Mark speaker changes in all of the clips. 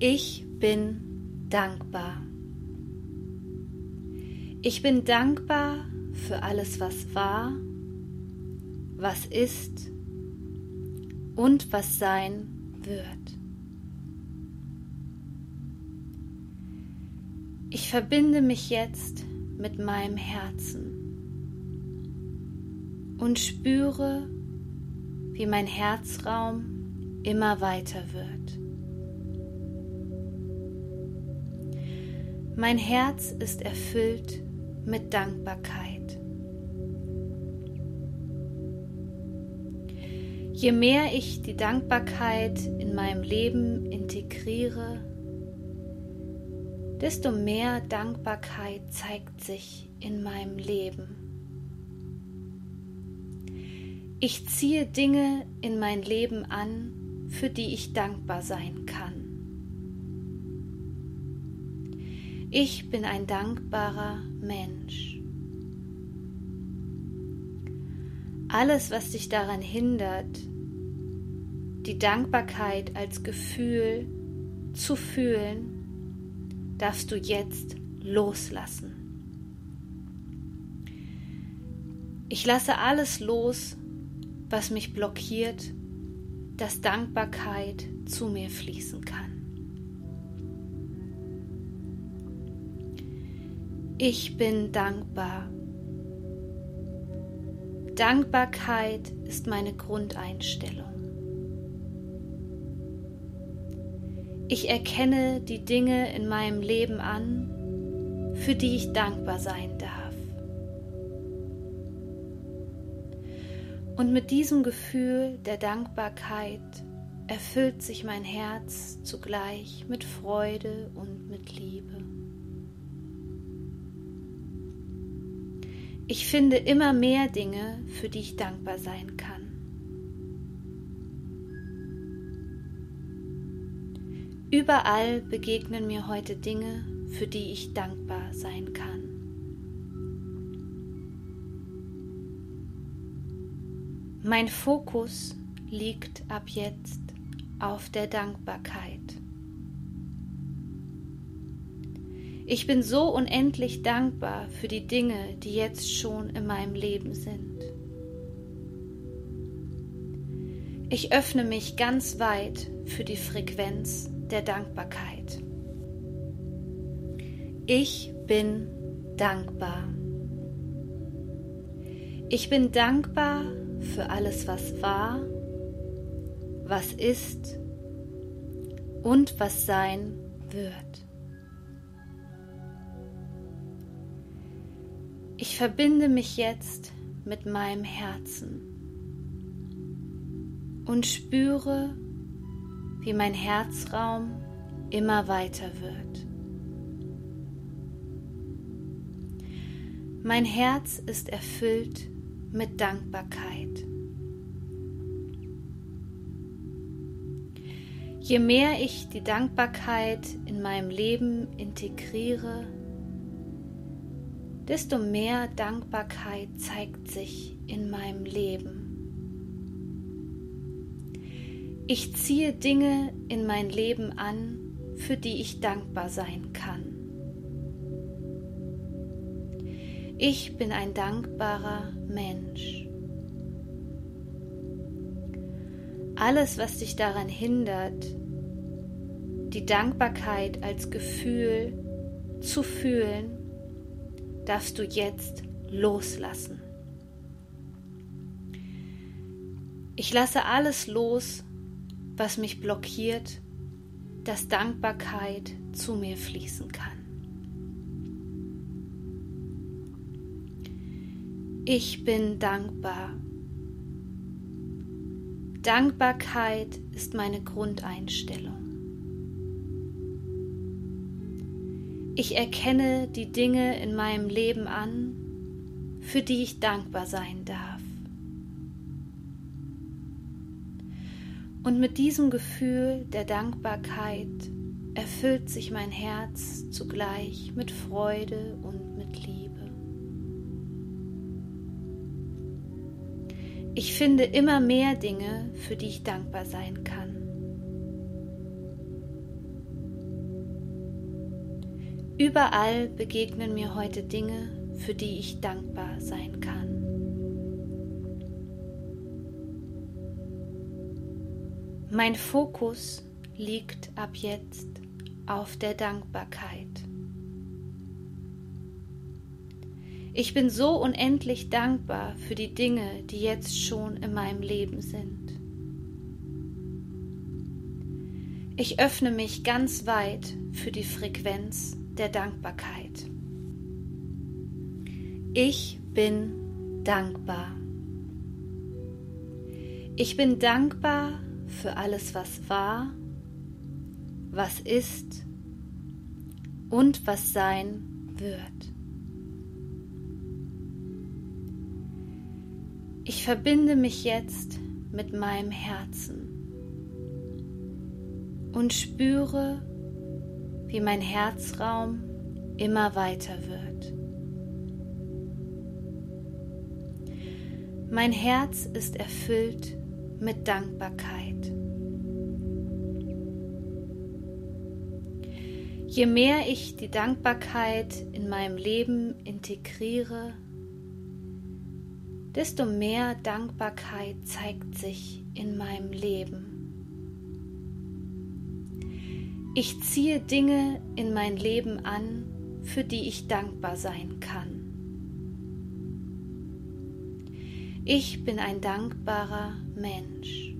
Speaker 1: Ich bin dankbar. Ich bin dankbar für alles, was war, was ist und was sein wird. Ich verbinde mich jetzt mit meinem Herzen und spüre, wie mein Herzraum immer weiter wird. Mein Herz ist erfüllt mit Dankbarkeit. Je mehr ich die Dankbarkeit in meinem Leben integriere, desto mehr Dankbarkeit zeigt sich in meinem Leben. Ich ziehe Dinge in mein Leben an, für die ich dankbar sein kann. Ich bin ein dankbarer Mensch. Alles, was dich daran hindert, die Dankbarkeit als Gefühl zu fühlen, darfst du jetzt loslassen. Ich lasse alles los, was mich blockiert, dass Dankbarkeit zu mir fließen kann. Ich bin dankbar. Dankbarkeit ist meine Grundeinstellung. Ich erkenne die Dinge in meinem Leben an, für die ich dankbar sein darf. Und mit diesem Gefühl der Dankbarkeit erfüllt sich mein Herz zugleich mit Freude und mit Liebe. Ich finde immer mehr Dinge, für die ich dankbar sein kann. Überall begegnen mir heute Dinge, für die ich dankbar sein kann. Mein Fokus liegt ab jetzt auf der Dankbarkeit. Ich bin so unendlich dankbar für die Dinge, die jetzt schon in meinem Leben sind. Ich öffne mich ganz weit für die Frequenz der Dankbarkeit. Ich bin dankbar. Ich bin dankbar für alles, was war, was ist und was sein wird. Ich verbinde mich jetzt mit meinem Herzen und spüre, wie mein Herzraum immer weiter wird. Mein Herz ist erfüllt mit Dankbarkeit. Je mehr ich die Dankbarkeit in meinem Leben integriere, desto mehr Dankbarkeit zeigt sich in meinem Leben. Ich ziehe Dinge in mein Leben an, für die ich dankbar sein kann. Ich bin ein dankbarer Mensch. Alles, was dich daran hindert, die Dankbarkeit als Gefühl zu fühlen, darfst du jetzt loslassen. Ich lasse alles los, was mich blockiert, dass Dankbarkeit zu mir fließen kann. Ich bin dankbar. Dankbarkeit ist meine Grundeinstellung. Ich erkenne die Dinge in meinem Leben an, für die ich dankbar sein darf. Und mit diesem Gefühl der Dankbarkeit erfüllt sich mein Herz zugleich mit Freude und mit Liebe. Ich finde immer mehr Dinge, für die ich dankbar sein kann. Überall begegnen mir heute Dinge, für die ich dankbar sein kann. Mein Fokus liegt ab jetzt auf der Dankbarkeit. Ich bin so unendlich dankbar für die Dinge, die jetzt schon in meinem Leben sind. Ich öffne mich ganz weit für die Frequenz der Dankbarkeit. Ich bin dankbar. Ich bin dankbar für alles, was war, was ist und was sein wird. Ich verbinde mich jetzt mit meinem Herzen und spüre, wie mein Herzraum immer weiter wird. Mein Herz ist erfüllt mit Dankbarkeit. Je mehr ich die Dankbarkeit in meinem Leben integriere, desto mehr Dankbarkeit zeigt sich in meinem Leben. Ich ziehe Dinge in mein Leben an, für die ich dankbar sein kann. Ich bin ein dankbarer Mensch.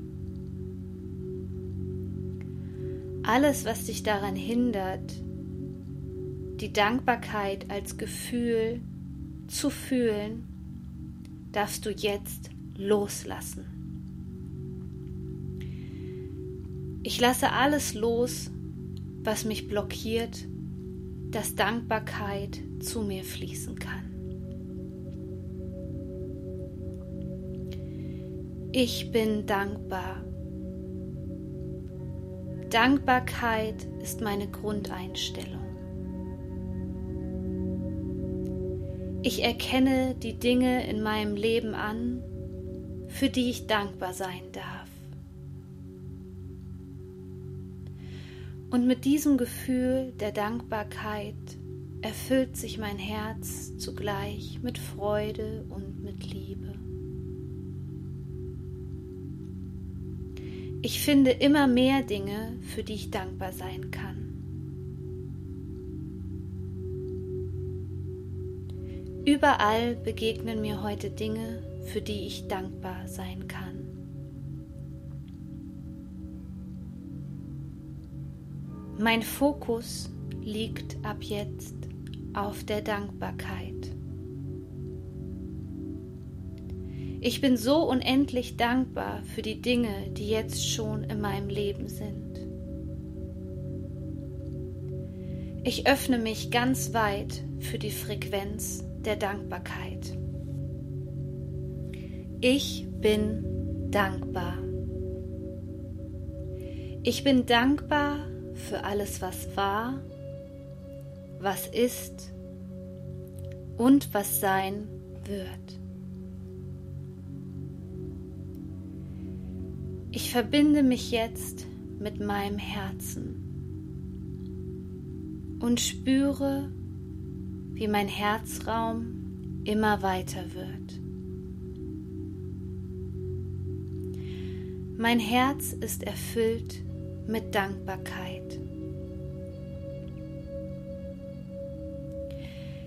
Speaker 1: Alles, was dich daran hindert, die Dankbarkeit als Gefühl zu fühlen, darfst du jetzt loslassen. Ich lasse alles los, was mich blockiert, dass Dankbarkeit zu mir fließen kann. Ich bin dankbar. Dankbarkeit ist meine Grundeinstellung. Ich erkenne die Dinge in meinem Leben an, für die ich dankbar sein darf. Und mit diesem Gefühl der Dankbarkeit erfüllt sich mein Herz zugleich mit Freude und mit Liebe. Ich finde immer mehr Dinge, für die ich dankbar sein kann. Überall begegnen mir heute Dinge, für die ich dankbar sein kann. Mein Fokus liegt ab jetzt auf der Dankbarkeit. Ich bin so unendlich dankbar für die Dinge, die jetzt schon in meinem Leben sind. Ich öffne mich ganz weit für die Frequenz der Dankbarkeit. Ich bin dankbar. Ich bin dankbar für alles, was war, was ist und was sein wird. Ich verbinde mich jetzt mit meinem Herzen und spüre, wie mein Herzraum immer weiter wird. Mein Herz ist erfüllt mit Dankbarkeit.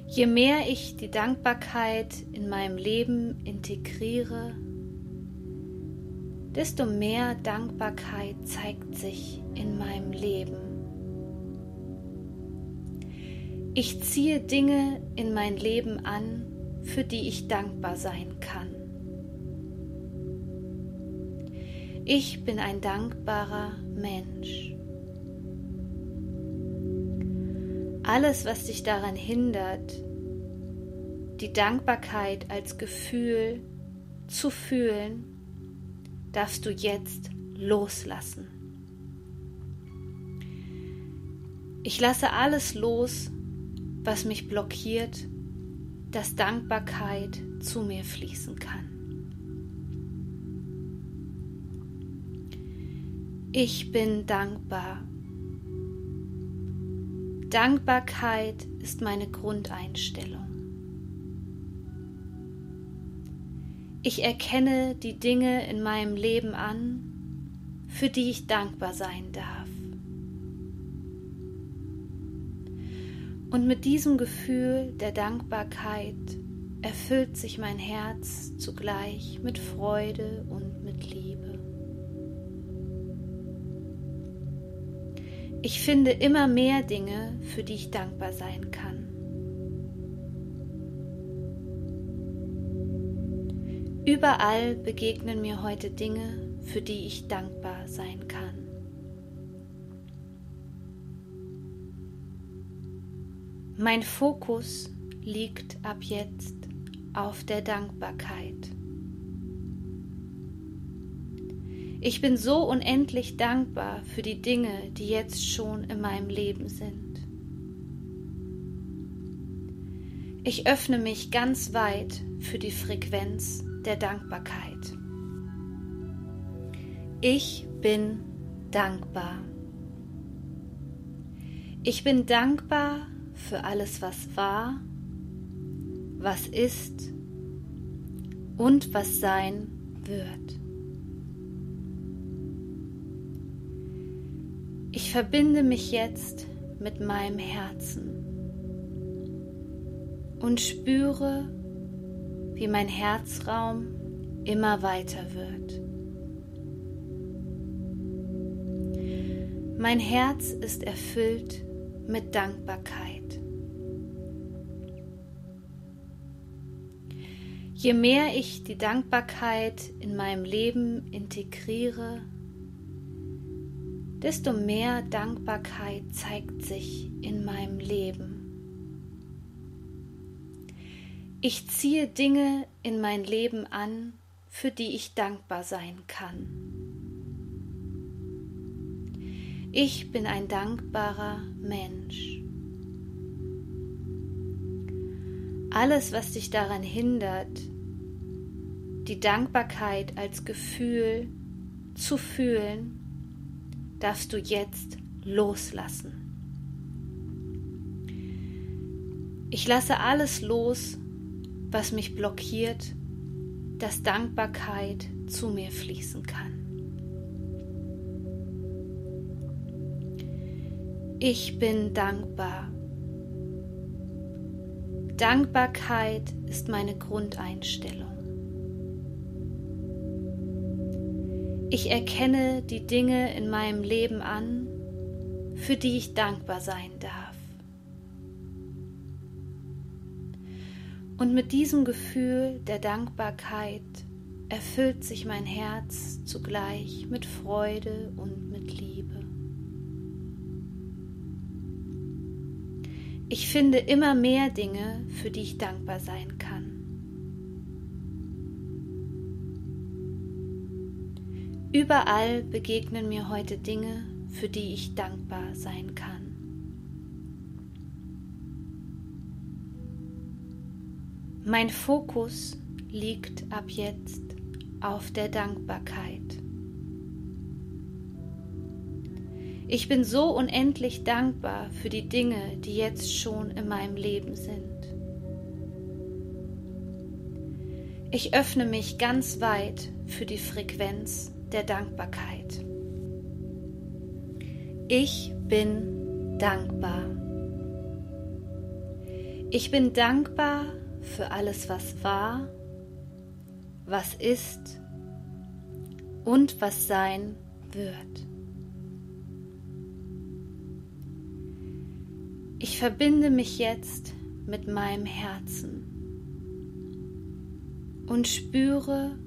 Speaker 1: Je mehr ich die Dankbarkeit in meinem Leben integriere, desto mehr Dankbarkeit zeigt sich in meinem Leben. Ich ziehe Dinge in mein Leben an, für die ich dankbar sein kann. Ich bin ein dankbarer Mensch. Alles, was dich daran hindert, die Dankbarkeit als Gefühl zu fühlen, darfst du jetzt loslassen. Ich lasse alles los, was mich blockiert, dass Dankbarkeit zu mir fließen kann. Ich bin dankbar. Dankbarkeit ist meine Grundeinstellung. Ich erkenne die Dinge in meinem Leben an, für die ich dankbar sein darf. Und mit diesem Gefühl der Dankbarkeit erfüllt sich mein Herz zugleich mit Freude und mit Liebe. Ich finde immer mehr Dinge, für die ich dankbar sein kann. Überall begegnen mir heute Dinge, für die ich dankbar sein kann. Mein Fokus liegt ab jetzt auf der Dankbarkeit. Ich bin so unendlich dankbar für die Dinge, die jetzt schon in meinem Leben sind. Ich öffne mich ganz weit für die Frequenz der Dankbarkeit. Ich bin dankbar. Ich bin dankbar für alles, was war, was ist und was sein wird. Ich verbinde mich jetzt mit meinem Herzen und spüre, wie mein Herzraum immer weiter wird. Mein Herz ist erfüllt mit Dankbarkeit. Je mehr ich die Dankbarkeit in meinem Leben integriere, desto mehr Dankbarkeit zeigt sich in meinem Leben. Ich ziehe Dinge in mein Leben an, für die ich dankbar sein kann. Ich bin ein dankbarer Mensch. Alles, was dich daran hindert, die Dankbarkeit als Gefühl zu fühlen, darfst du jetzt loslassen. Ich lasse alles los, was mich blockiert, dass Dankbarkeit zu mir fließen kann. Ich bin dankbar. Dankbarkeit ist meine Grundeinstellung. Ich erkenne die Dinge in meinem Leben an, für die ich dankbar sein darf. Und mit diesem Gefühl der Dankbarkeit erfüllt sich mein Herz zugleich mit Freude und mit Liebe. Ich finde immer mehr Dinge, für die ich dankbar sein kann. Überall begegnen mir heute Dinge, für die ich dankbar sein kann. Mein Fokus liegt ab jetzt auf der Dankbarkeit. Ich bin so unendlich dankbar für die Dinge, die jetzt schon in meinem Leben sind. Ich öffne mich ganz weit für die Frequenz der Dankbarkeit. Ich bin dankbar. Ich bin dankbar für alles, was war, was ist und was sein wird. Ich verbinde mich jetzt mit meinem Herzen und spüre,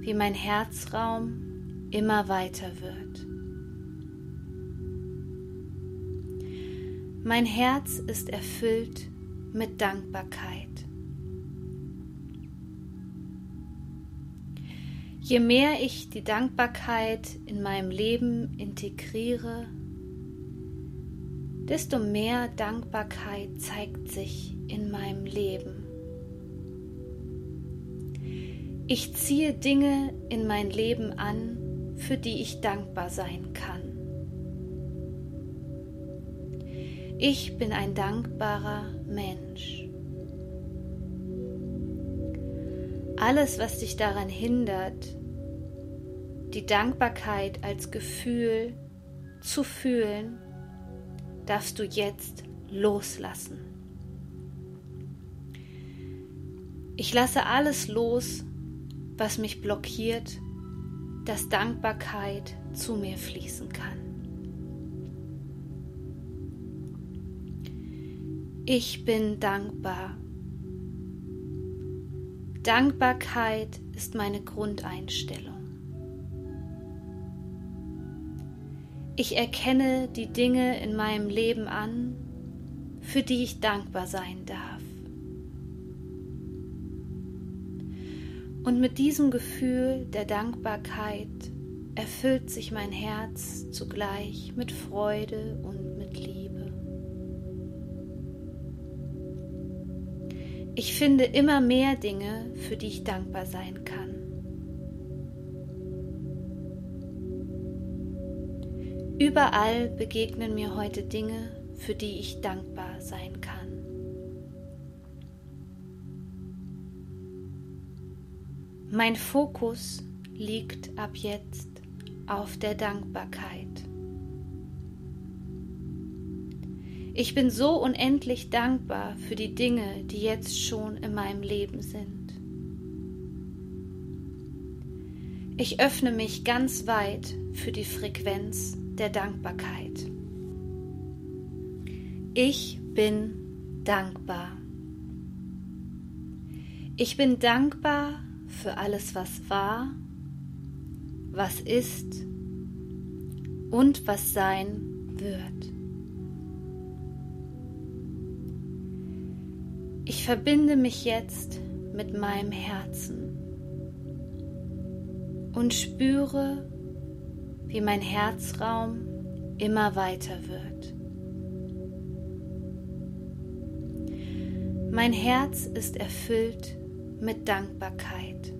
Speaker 1: wie mein Herzraum immer weiter wird. Mein Herz ist erfüllt mit Dankbarkeit. Je mehr ich die Dankbarkeit in meinem Leben integriere, desto mehr Dankbarkeit zeigt sich in meinem Leben. Ich ziehe Dinge in mein Leben an, für die ich dankbar sein kann. Ich bin ein dankbarer Mensch. Alles, was dich daran hindert, die Dankbarkeit als Gefühl zu fühlen, darfst du jetzt loslassen. Ich lasse alles los, was mich blockiert, dass Dankbarkeit zu mir fließen kann. Ich bin dankbar. Dankbarkeit ist meine Grundeinstellung. Ich erkenne die Dinge in meinem Leben an, für die ich dankbar sein darf. Und mit diesem Gefühl der Dankbarkeit erfüllt sich mein Herz zugleich mit Freude und mit Liebe. Ich finde immer mehr Dinge, für die ich dankbar sein kann. Überall begegnen mir heute Dinge, für die ich dankbar sein kann. Mein Fokus liegt ab jetzt auf der Dankbarkeit. Ich bin so unendlich dankbar für die Dinge, die jetzt schon in meinem Leben sind. Ich öffne mich ganz weit für die Frequenz der Dankbarkeit. Ich bin dankbar. Ich bin dankbar für alles, was war, was ist und was sein wird. Ich verbinde mich jetzt mit meinem Herzen und spüre, wie mein Herzraum immer weiter wird. Mein Herz ist erfüllt mit Dankbarkeit.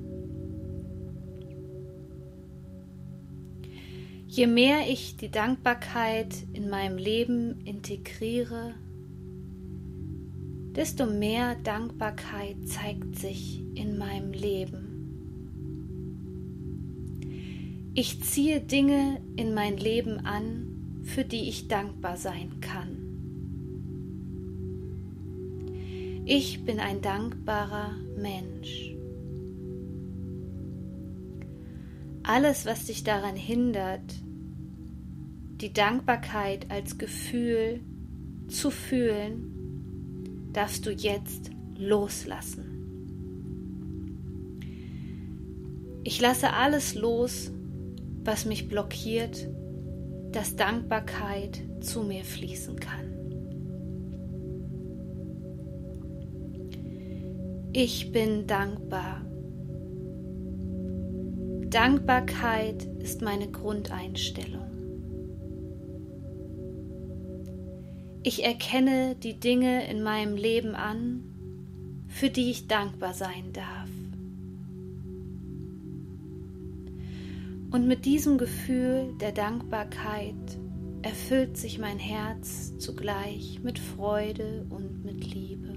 Speaker 1: Je mehr ich die Dankbarkeit in meinem Leben integriere, desto mehr Dankbarkeit zeigt sich in meinem Leben. Ich ziehe Dinge in mein Leben an, für die ich dankbar sein kann. Ich bin ein dankbarer Mensch. Alles, was dich daran hindert, die Dankbarkeit als Gefühl zu fühlen, darfst du jetzt loslassen. Ich lasse alles los, was mich blockiert, dass Dankbarkeit zu mir fließen kann. Ich bin dankbar. Dankbarkeit ist meine Grundeinstellung. Ich erkenne die Dinge in meinem Leben an, für die ich dankbar sein darf. Und mit diesem Gefühl der Dankbarkeit erfüllt sich mein Herz zugleich mit Freude und mit Liebe.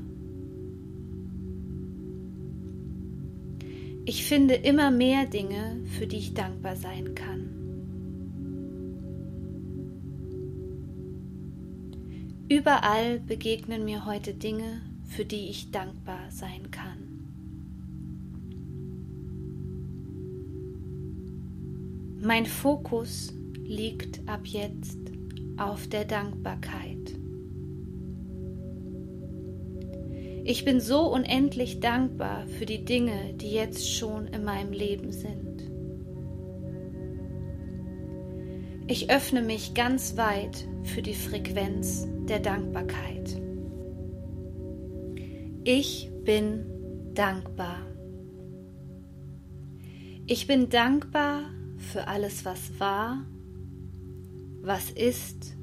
Speaker 1: Ich finde immer mehr Dinge, für die ich dankbar sein kann. Überall begegnen mir heute Dinge, für die ich dankbar sein kann. Mein Fokus liegt ab jetzt auf der Dankbarkeit. Ich bin so unendlich dankbar für die Dinge, die jetzt schon in meinem Leben sind. Ich öffne mich ganz weit für die Frequenz der Dankbarkeit. Ich bin dankbar. Ich bin dankbar für alles, was war, was ist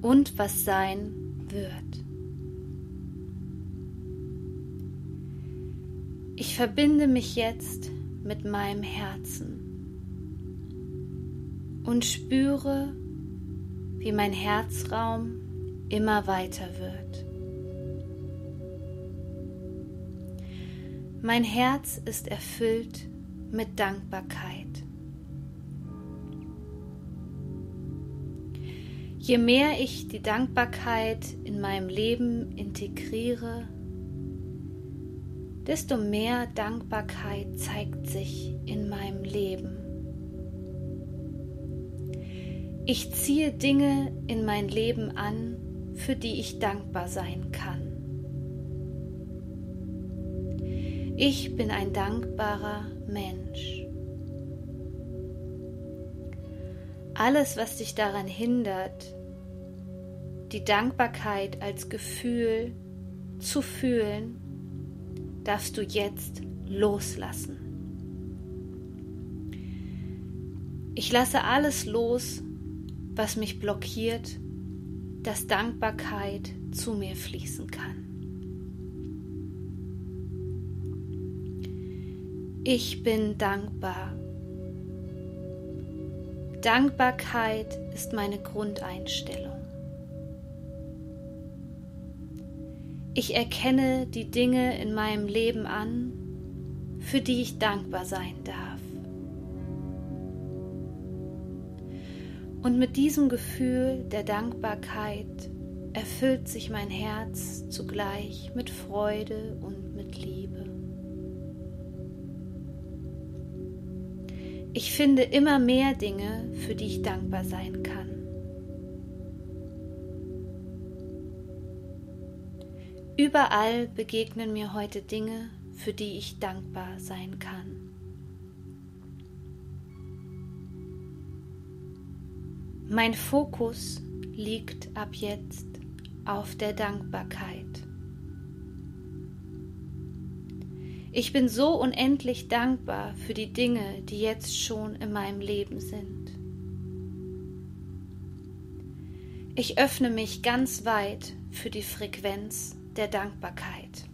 Speaker 1: und was sein wird. Ich verbinde mich jetzt mit meinem Herzen und spüre, wie mein Herzraum immer weiter wird. Mein Herz ist erfüllt mit Dankbarkeit. Je mehr ich die Dankbarkeit in meinem Leben integriere, desto mehr Dankbarkeit zeigt sich in meinem Leben. Ich ziehe Dinge in mein Leben an, für die ich dankbar sein kann. Ich bin ein dankbarer Mensch. Alles, was dich daran hindert, die Dankbarkeit als Gefühl zu fühlen, darfst du jetzt loslassen. Ich lasse alles los, was mich blockiert, dass Dankbarkeit zu mir fließen kann. Ich bin dankbar. Dankbarkeit ist meine Grundeinstellung. Ich erkenne die Dinge in meinem Leben an, für die ich dankbar sein darf. Und mit diesem Gefühl der Dankbarkeit erfüllt sich mein Herz zugleich mit Freude und mit Liebe. Ich finde immer mehr Dinge, für die ich dankbar sein kann. Überall begegnen mir heute Dinge, für die ich dankbar sein kann. Mein Fokus liegt ab jetzt auf der Dankbarkeit. Ich bin so unendlich dankbar für die Dinge, die jetzt schon in meinem Leben sind. Ich öffne mich ganz weit für die Frequenz der Dankbarkeit.